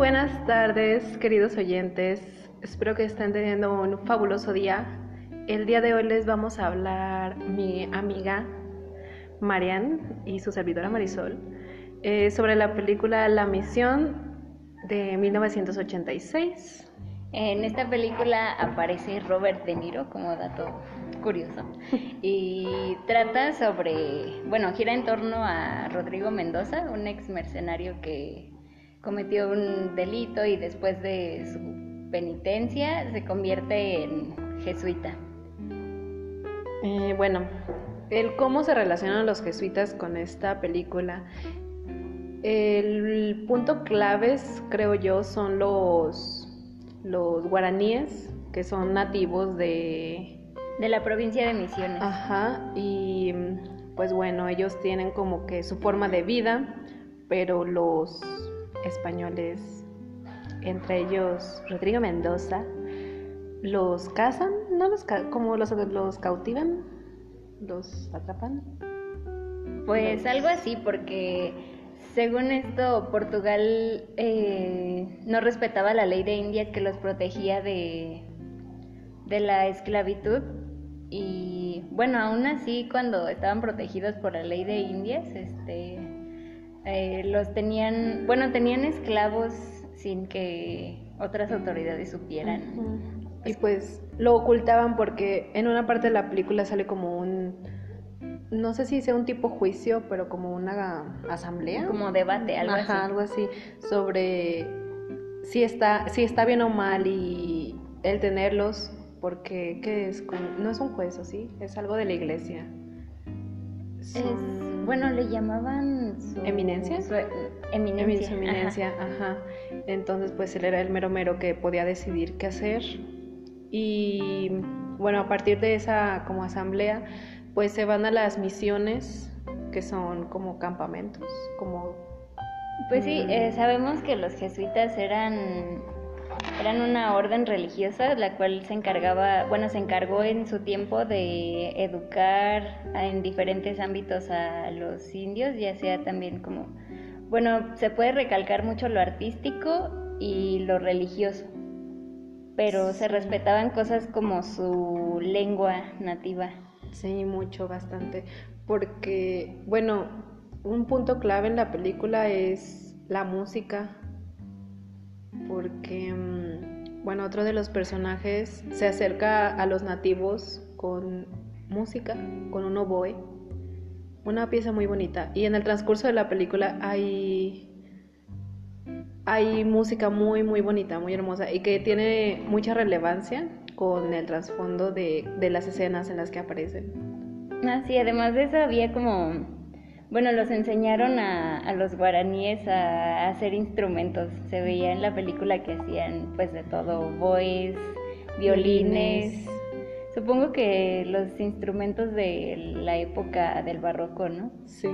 buenas tardes, queridos oyentes. Espero que estén teniendo un fabuloso día. El día de hoy les vamos a hablar mi amiga Marian y su servidora Marisol eh, sobre la película La Misión de 1986. En esta película aparece Robert De Niro como dato curioso y trata sobre, bueno, gira en torno a Rodrigo Mendoza, un ex mercenario que cometió un delito y después de su penitencia se convierte en jesuita. Eh, bueno, el cómo se relacionan los jesuitas con esta película. El punto claves, creo yo, son los, los guaraníes, que son nativos de... De la provincia de Misiones. Ajá, y pues bueno, ellos tienen como que su forma de vida, pero los españoles, entre ellos Rodrigo Mendoza, los cazan, ¿no? Los como los, los cautivan, los atrapan. Pues algo así, porque según esto, Portugal eh, no respetaba la ley de Indias que los protegía de, de la esclavitud. Y bueno, aún así, cuando estaban protegidos por la ley de Indias, este, eh, los tenían, bueno, tenían esclavos sin que otras autoridades supieran. Y pues lo ocultaban porque en una parte de la película sale como un, no sé si sea un tipo juicio, pero como una asamblea. Como debate, algo así. algo así, sobre si está, si está bien o mal y el tenerlos, porque ¿qué es? No es un juez, ¿o sí? Es algo de la iglesia. Bueno, le llamaban eminencia. eminencia. eminencia, ajá. Entonces, pues él era el mero mero que podía decidir qué hacer. Y bueno, a partir de esa como asamblea, pues se van a las misiones, que son como campamentos, como... Pues sí, eh, sabemos que los jesuitas eran eran una orden religiosa la cual se encargaba, bueno, se encargó en su tiempo de educar en diferentes ámbitos a los indios, ya sea también como, bueno, se puede recalcar mucho lo artístico y lo religioso, pero se respetaban cosas como su lengua nativa. Sí, mucho, bastante, porque, bueno, un punto clave en la película es la música porque, mm, bueno, otro de los personajes se acerca a los nativos con música, con un oboe, una pieza muy bonita. Y en el transcurso de la película hay, hay música muy, muy bonita, muy hermosa y que tiene mucha relevancia con el trasfondo de, de las escenas en las que aparecen. Ah, sí, además de eso había como bueno, los enseñaron a, los guaraníes a, hacer instrumentos. Se veía en la película que hacían pues de todo, boys, violines. Supongo que los instrumentos de la época del barroco, ¿no? Sí.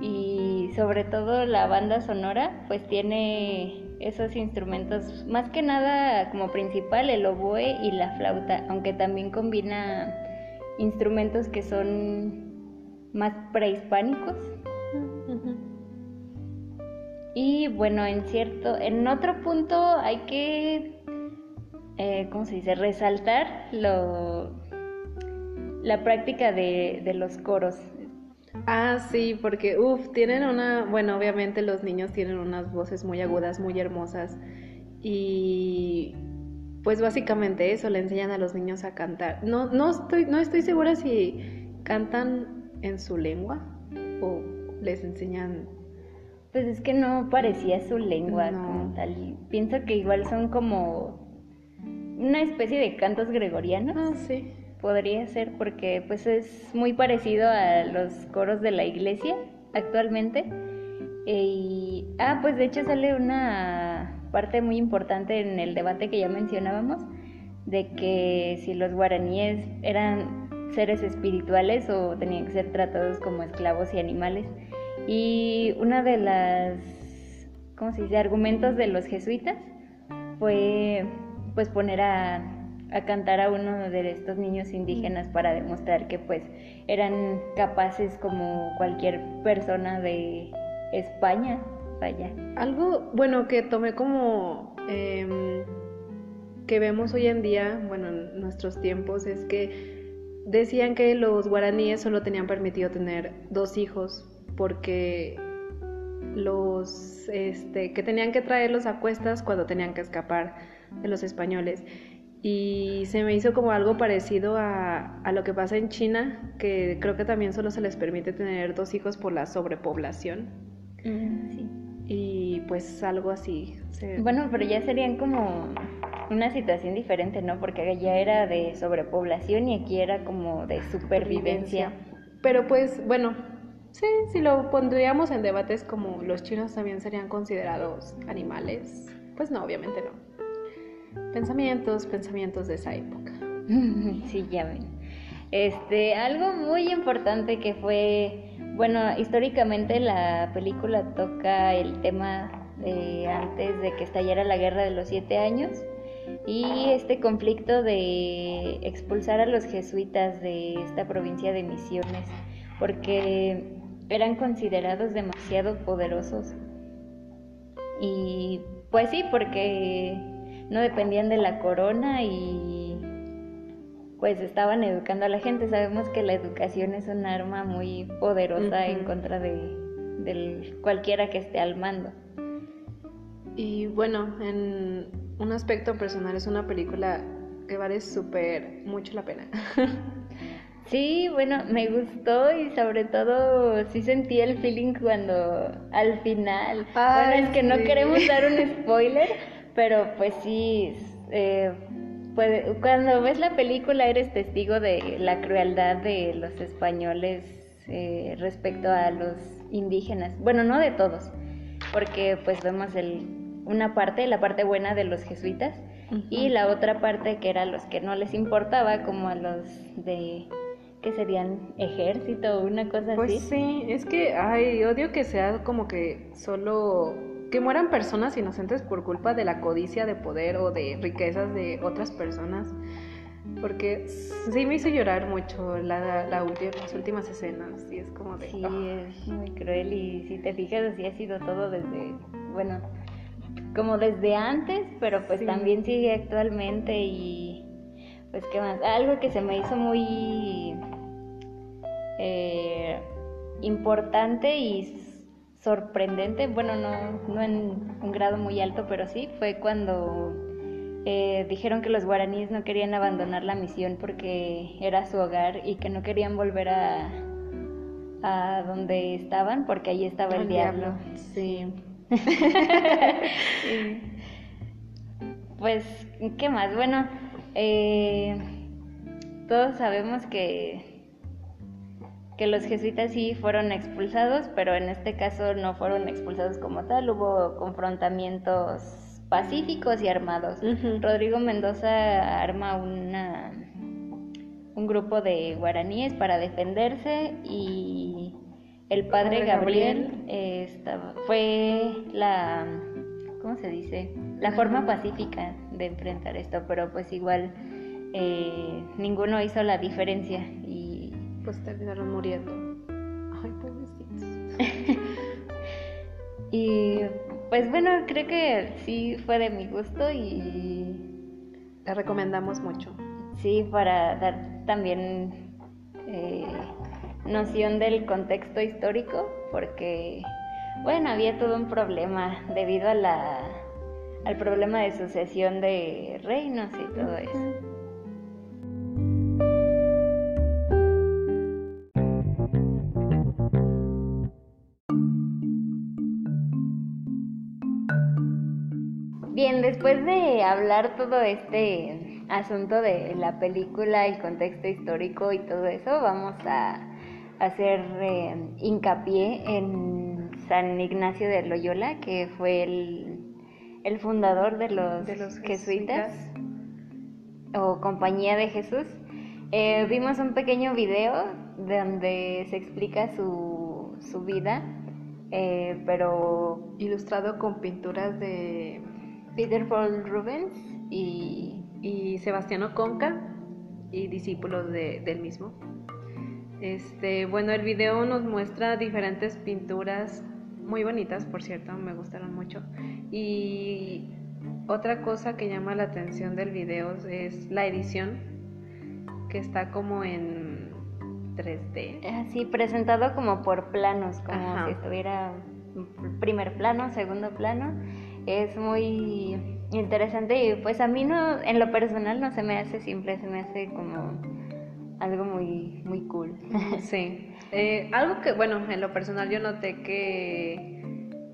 Y sobre todo la banda sonora, pues tiene esos instrumentos, más que nada como principal el oboe y la flauta, aunque también combina instrumentos que son más prehispánicos. Y bueno, en cierto, en otro punto hay que, eh, ¿cómo se dice? Resaltar lo, la práctica de, de los coros. Ah, sí, porque, uff, tienen una, bueno, obviamente los niños tienen unas voces muy agudas, muy hermosas. Y pues básicamente eso, le enseñan a los niños a cantar. No, no, estoy, no estoy segura si cantan en su lengua o les enseñan pues es que no parecía su lengua como tal. Pienso que igual son como una especie de cantos gregorianos. Ah, sí. Podría ser porque pues es muy parecido a los coros de la iglesia actualmente. Y ah, pues de hecho sale una parte muy importante en el debate que ya mencionábamos de que si los guaraníes eran seres espirituales o tenían que ser tratados como esclavos y animales. Y una de las, ¿cómo se dice?, argumentos de los jesuitas fue pues poner a, cantar a uno de estos niños indígenas para demostrar que pues eran capaces como cualquier persona de España vaya. Algo, bueno, que tomé como em, que vemos hoy en día, bueno, en nuestros tiempos, es que decían que los guaraníes solo tenían permitido tener dos hijos porque los este, que tenían que traerlos a cuestas cuando tenían que escapar de los españoles. Y se me hizo como algo parecido a, a, lo que pasa en China, que creo que también solo se les permite tener dos hijos por la sobrepoblación. Mm, sí. Y pues algo así. Bueno, pero ya serían como una situación diferente, ¿no? Porque allá era de sobrepoblación y aquí era como de supervivencia. Pero pues, bueno, sí, si lo pondríamos en debates como los chinos también serían considerados animales, pues no, obviamente no. Pensamientos, pensamientos de esa época. sí, ya ven. Este, algo muy importante que fue, bueno, históricamente la película toca el tema de antes de que estallara la guerra de los siete años y este conflicto de expulsar a los jesuitas de esta provincia de Misiones porque eran considerados demasiado poderosos y pues sí, porque no dependían de la corona y pues estaban educando a la gente. Sabemos que la educación es un arma muy poderosa en contra de, cualquiera que esté al mando. Y bueno, en un aspecto personal es una película que vale súper mucho la pena. Sí, bueno, me gustó y sobre todo sí sentí el feeling cuando al final, bueno, es que no queremos dar un spoiler, pero pues sí, eh, cuando ves la película eres testigo de la crueldad de los españoles eh, respecto a los indígenas. Bueno, no de todos, porque pues vemos el, una parte, la parte buena de los jesuitas, y la otra parte que era los que no les importaba, como a los de que serían ejército o una cosa pues así. Pues sí, es que ay, odio que sea como que solo que mueran personas inocentes por culpa de la codicia de poder o de riquezas de otras personas. Porque sí me hizo llorar mucho la, la las últimas escenas y es como de... Sí, es muy cruel y si te fijas así ha sido todo desde, bueno, como desde antes, pero pues también sigue actualmente y pues qué más. Algo que se me hizo muy eh, importante y sorprendente, bueno, no, no en un grado muy alto, pero sí, fue cuando eh, dijeron que los guaraníes no querían abandonar la misión porque era su hogar y que no querían volver a, a donde estaban porque ahí estaba el, diablo. Sí. Pues, ¿qué más? Bueno, eh, todos sabemos que que los jesuitas sí fueron expulsados, pero en este caso no fueron expulsados como tal, hubo confrontamientos pacíficos y armados. Rodrigo Mendoza arma una, un grupo de guaraníes para defenderse y el padre, Gabriel, eh, fue la, ¿cómo se dice? La forma pacífica de enfrentar esto, pero pues igual eh, ninguno hizo la diferencia y pues terminaron muriendo. Ay, pobrecitos. y pues bueno, creo que sí fue de mi gusto y... La recomendamos mucho. Sí, para dar también eh, noción del contexto histórico, porque, bueno, había todo un problema debido a la, al problema de sucesión de reinos y todo eso. Bien, después de hablar todo este asunto de la película, el contexto histórico y todo eso, vamos a hacer eh, hincapié en San Ignacio de Loyola, que fue el, fundador de los, jesuitas, o Compañía de Jesús. Eh, vimos un pequeño video donde se explica su, vida, eh, pero... Ilustrado con pinturas de Peter Paul Rubens y, y Sebastiano Conca y discípulos de, del mismo. Este, bueno, el video nos muestra diferentes pinturas muy bonitas, por cierto, me gustaron mucho. Y otra cosa que llama la atención del video es la edición, que está como en 3D. Así, presentado como por planos, como si estuviera primer plano, segundo plano. Es muy interesante y pues a mí no, en lo personal no se me hace simple, se me hace como algo muy, muy cool. Sí. Eh, algo que, bueno, en lo personal yo noté que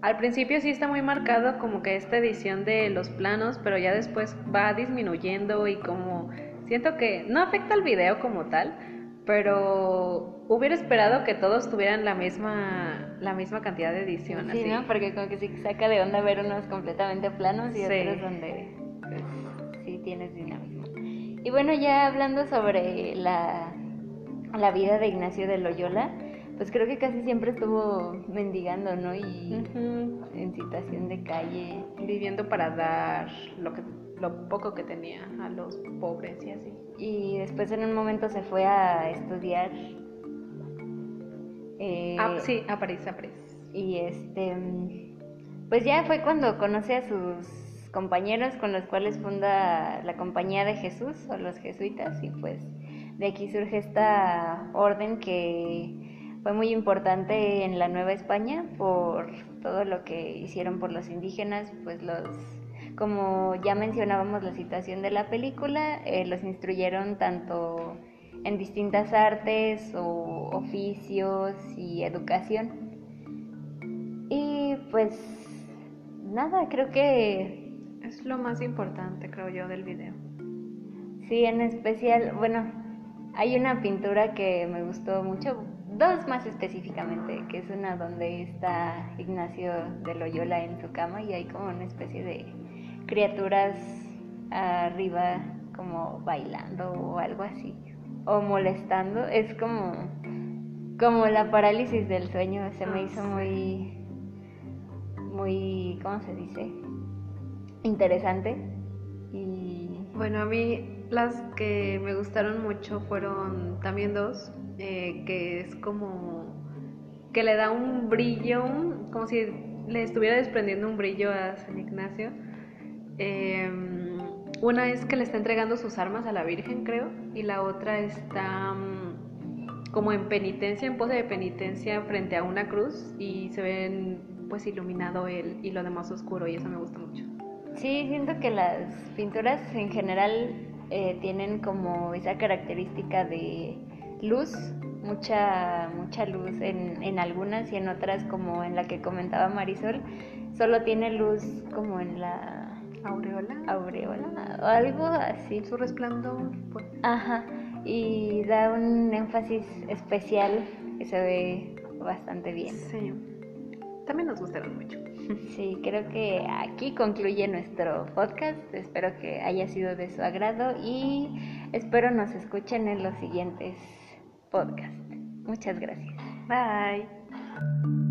al principio sí está muy marcado como que esta edición de los planos, pero ya después va disminuyendo y como siento que no afecta al video como tal, pero hubiera esperado que todos tuvieran la misma la misma cantidad de edición. Sí, ¿no? Porque como que sí saca de onda ver unos completamente planos y otros donde Y bueno, ya hablando sobre la, la vida de Ignacio de Loyola, pues creo que casi siempre estuvo mendigando, ¿no? Y en situación de calle. Viviendo para dar lo que lo poco que tenía a los pobres y así. Y después en un momento se fue a estudiar. Eh, ah, sí, a París, a París. Y este, pues ya fue cuando conoce a sus compañeros con los cuales funda la Compañía de Jesús o los jesuitas y pues de aquí surge esta orden que fue muy importante en la Nueva España por todo lo que hicieron por los indígenas, pues los como ya mencionábamos la situación de la película, eh, los instruyeron tanto en distintas artes o oficios y educación. Y pues nada, creo que es lo más importante, creo yo, del video. Sí, en especial, bueno, hay una pintura que me gustó mucho, dos más específicamente, que es una donde está Ignacio de Loyola en su cama y hay como una especie de criaturas arriba como bailando o algo así o molestando. Es como como la parálisis del sueño se me hizo muy muy cómo se dice interesante y bueno a mí las que me gustaron mucho fueron también dos eh, que es como que le da un brillo como si le estuviera desprendiendo un brillo a San Ignacio Em, una es que le está entregando sus armas a la Virgen, creo, y la otra está mm, como en penitencia, en pose de penitencia frente a una cruz y se ven pues iluminado él y lo demás oscuro y eso me gusta mucho. Sí, siento que las pinturas en general eh, tienen como esa característica de luz, mucha, mucha luz en, en algunas y en otras como en la que comentaba Marisol, solo tiene luz como en la aureola. Aureola, o algo así. Su resplandor. Pues. Ajá, y da un énfasis especial que se ve bastante bien. Sí, también nos gustaron mucho. Sí, creo que aquí concluye nuestro podcast. Espero que haya sido de su agrado y espero nos escuchen en los siguientes podcasts. Muchas gracias. Bye.